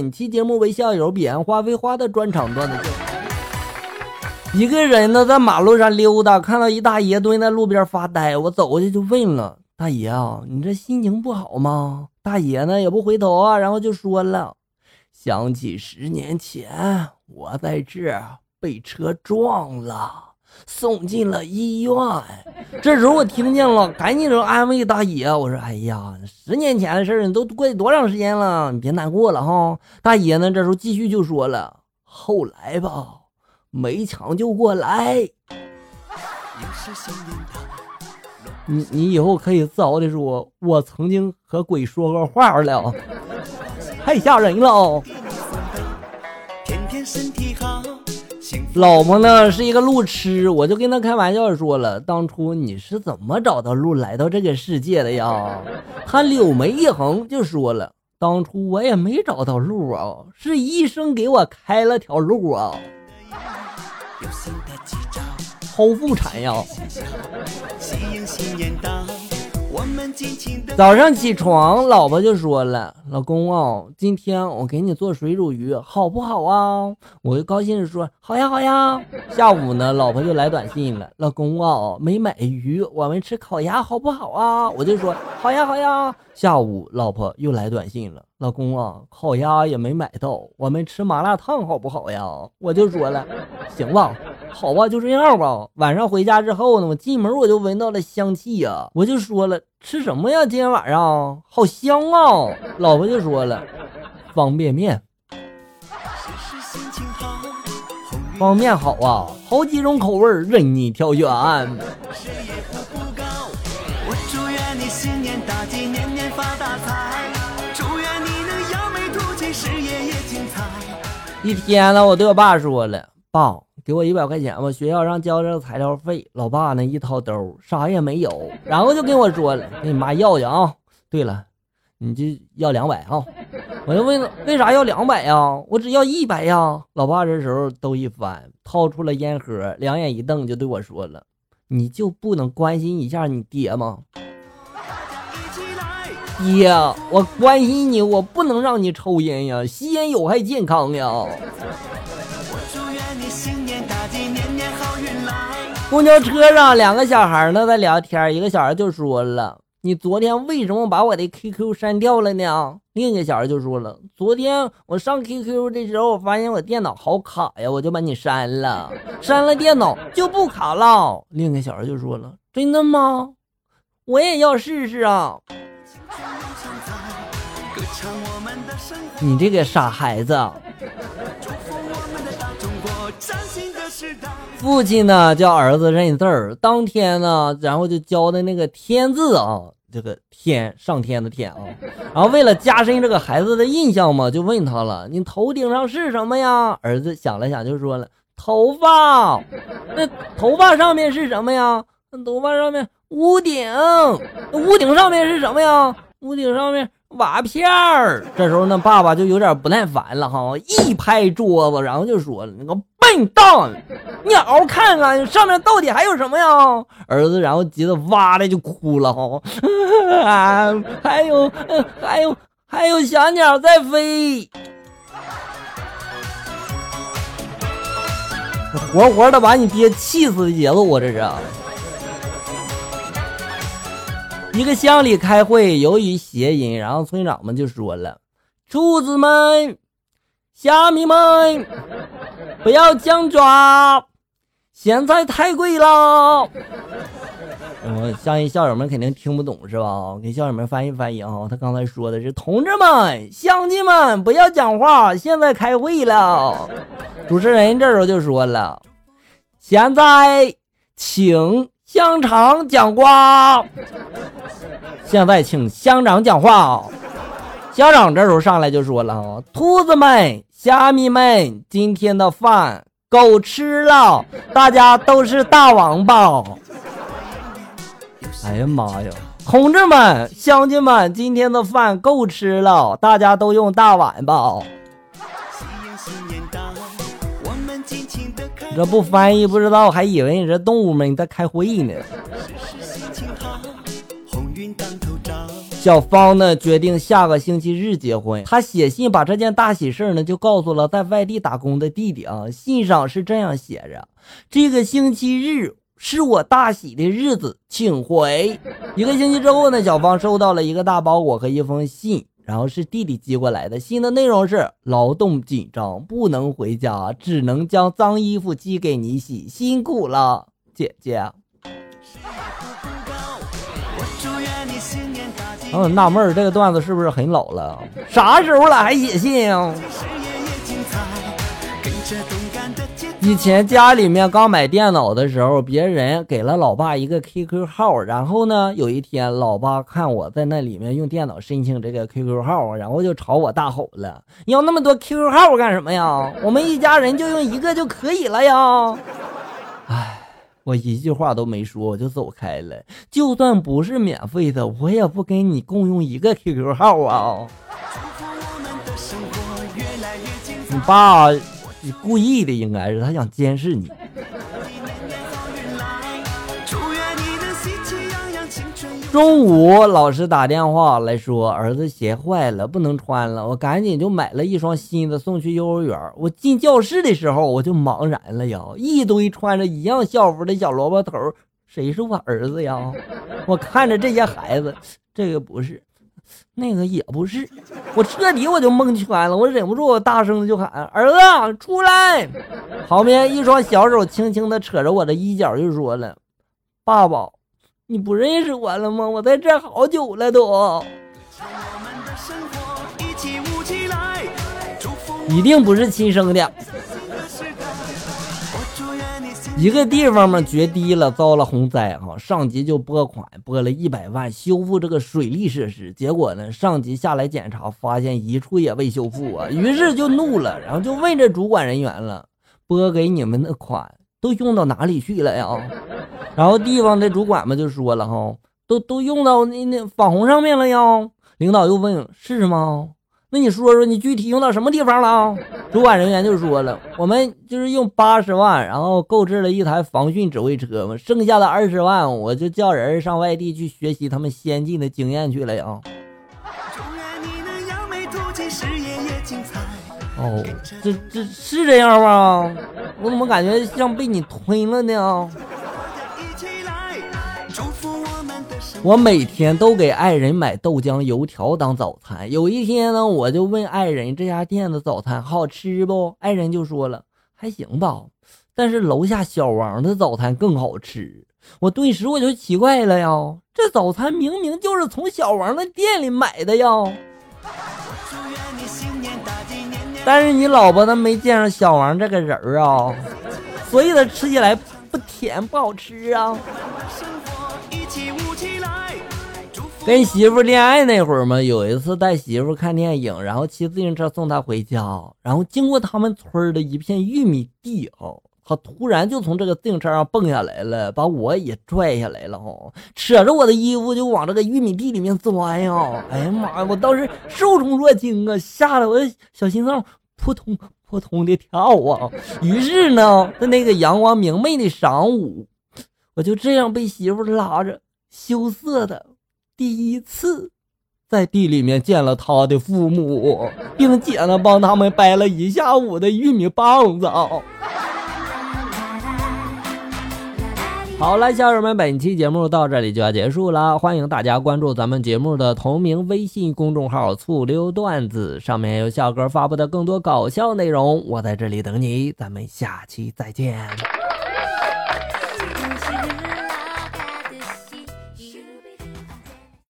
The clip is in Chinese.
本期节目为校友彼岸花为花的专场段子。一个人呢，在马路上溜达，看到一大爷蹲在路边发呆，我走过去就问了：“大爷啊，你这心情不好吗？”大爷呢也不回头啊，然后就说了：“想起十年前，我在这被车撞了，送进了医院。”这时候我听见了，赶紧就安慰大爷：“我说，哎呀，十年前的事儿，你都过去多长时间了？你别难过了哈。”大爷呢，这时候继续就说了：“后来吧。”没抢救过来，你你以后可以自豪的说，我曾经和鬼说过话了，太吓人了。老婆呢是一个路痴，我就跟他开玩笑说了，当初你是怎么找到路来到这个世界的呀？他柳眉一横就说了，当初我也没找到路啊，是医生给我开了条路啊。剖腹产呀！早上起床，老婆就说了：“老公啊，今天我给你做水煮鱼，好不好啊？”我就高兴地说：“好呀，好呀。”下午呢，老婆就来短信了：“老公啊，没买鱼，我们吃烤鸭好不好啊？”我就说：“好呀，好呀。”下午，老婆又来短信了。老公啊，烤鸭也没买到，我们吃麻辣烫好不好呀？我就说了，行吧，好吧，就这样吧。晚上回家之后呢，我进门我就闻到了香气呀，我就说了，吃什么呀？今天晚上好香啊！老婆就说了，方便面。方便面好啊，好几种口味任你挑选。我祝愿你新年大吉，年年发大财。一天了，我对我爸说了：“爸，给我一百块钱吧，学校让交这个材料费。”老爸呢，一掏兜，啥也没有，然后就跟我说了：“给你妈要去啊。”对了，你就要两百啊！我就问，为啥要两百呀？我只要一百呀！老爸这时候兜一翻，掏出了烟盒，两眼一瞪，就对我说了：“你就不能关心一下你爹吗？”爹，我关心你，我不能让你抽烟呀，吸烟有害健康呀。公交车上，两个小孩呢在聊天，一个小孩就说了：“你昨天为什么把我的 QQ 删掉了呢？”另一个小孩就说了：“昨天我上 QQ 的时候，我发现我电脑好卡呀，我就把你删了，删了电脑就不卡了。”另一个小孩就说了：“真的吗？我也要试试啊。”你这个傻孩子！父亲呢叫儿子认字儿，当天呢，然后就教的那个天字啊，这个天上天的天啊，然后为了加深这个孩子的印象嘛，就问他了：“你头顶上是什么呀？”儿子想了想就说了：“头发。”那头发上面是什么呀？那头发上面屋顶。屋顶上面是什么呀？屋顶上面。瓦片儿，这时候呢，爸爸就有点不耐烦了哈，一拍桌子，然后就说了：“那个笨蛋，你好好看看上面到底还有什么呀？”儿子然后急得哇的就哭了哈，啊还有还有还有小鸟在飞，活活的把你爹气死的节奏啊，这是。一个乡里开会，由于谐音，然后村长们就说了：“兔子们、虾米们，不要僵抓，咸菜太贵了。”我相信校友们肯定听不懂是吧？给校友们翻译翻译啊！他刚才说的是：“同志们、乡亲们，不要讲话，现在开会了。”主持人这时候就说了：“现在请。”香肠讲话，现在请乡长讲话啊。乡长这时候上来就说了啊：“兔子们、虾米们，今天的饭够吃了，大家都是大王八。”哎呀妈呀！同志们、乡亲们，今天的饭够吃了，大家都用大碗吧。这不翻译不知道，还以为你这动物们你在开会呢。小芳呢决定下个星期日结婚，她写信把这件大喜事呢就告诉了在外地打工的弟弟啊。信上是这样写着：这个星期日是我大喜的日子，请回。一个星期之后呢，小芳收到了一个大包裹和一封信。然后是弟弟寄过来的信的内容是：劳动紧张，不能回家，只能将脏衣服寄给你洗，辛苦了，姐姐。嗯，纳闷儿，这个段子是不是很老了？啥时候了还写信啊？以前家里面刚买电脑的时候，别人给了老爸一个 QQ 号，然后呢，有一天老爸看我在那里面用电脑申请这个 QQ 号，然后就朝我大吼了：“你要那么多 QQ 号干什么呀？我们一家人就用一个就可以了呀！”哎，我一句话都没说，我就走开了。就算不是免费的，我也不跟你共用一个 QQ 号啊！你爸。你故意的，应该是他想监视你。中午，老师打电话来说，儿子鞋坏了，不能穿了。我赶紧就买了一双新的，送去幼儿园。我进教室的时候，我就茫然了呀，一堆穿着一样校服的小萝卜头，谁是我儿子呀？我看着这些孩子，这个不是。那个也不是，我彻底我就蒙圈了，我忍不住我大声的就喊：“儿子，出来！”旁边一双小手轻轻的扯着我的衣角，就说了：“爸爸，你不认识我了吗？我在这好久了都。”一定不是亲生的。一个地方嘛决堤了，遭了洪灾哈，上级就拨款拨了一百万修复这个水利设施。结果呢，上级下来检查，发现一处也未修复啊，于是就怒了，然后就问这主管人员了：拨给你们的款都用到哪里去了呀？然后地方的主管们就说了哈，都都用到那那防洪上面了呀。领导又问：是吗？那你说说，你具体用到什么地方了？主管人员就说了，我们就是用八十万，然后购置了一台防汛指挥车嘛，剩下的二十万，我就叫人上外地去学习他们先进的经验去了呀。哦，这这是这样吗？我怎么感觉像被你吞了呢？我每天都给爱人买豆浆油条当早餐。有一天呢，我就问爱人这家店的早餐好吃不？爱人就说了还行吧，但是楼下小王的早餐更好吃。我顿时我就奇怪了呀，这早餐明明就是从小王的店里买的呀。但是你老婆她没见上小王这个人儿啊，所以她吃起来不甜不好吃啊。跟媳妇恋爱那会儿嘛，有一次带媳妇看电影，然后骑自行车送她回家，然后经过他们村的一片玉米地哈，他突然就从这个自行车上蹦下来了，把我也拽下来了哈，扯着我的衣服就往这个玉米地里面钻呀！哎呀妈呀，我当时受宠若惊啊，吓得我小心脏扑通扑通的跳啊！于是呢，在那个阳光明媚的晌午，我就这样被媳妇拉着，羞涩的。第一次在地里面见了他的父母，并且呢帮他们掰了一下午的玉米棒子。好了，小友们，本期节目到这里就要结束了，欢迎大家关注咱们节目的同名微信公众号“醋溜段子”，上面有笑哥发布的更多搞笑内容。我在这里等你，咱们下期再见。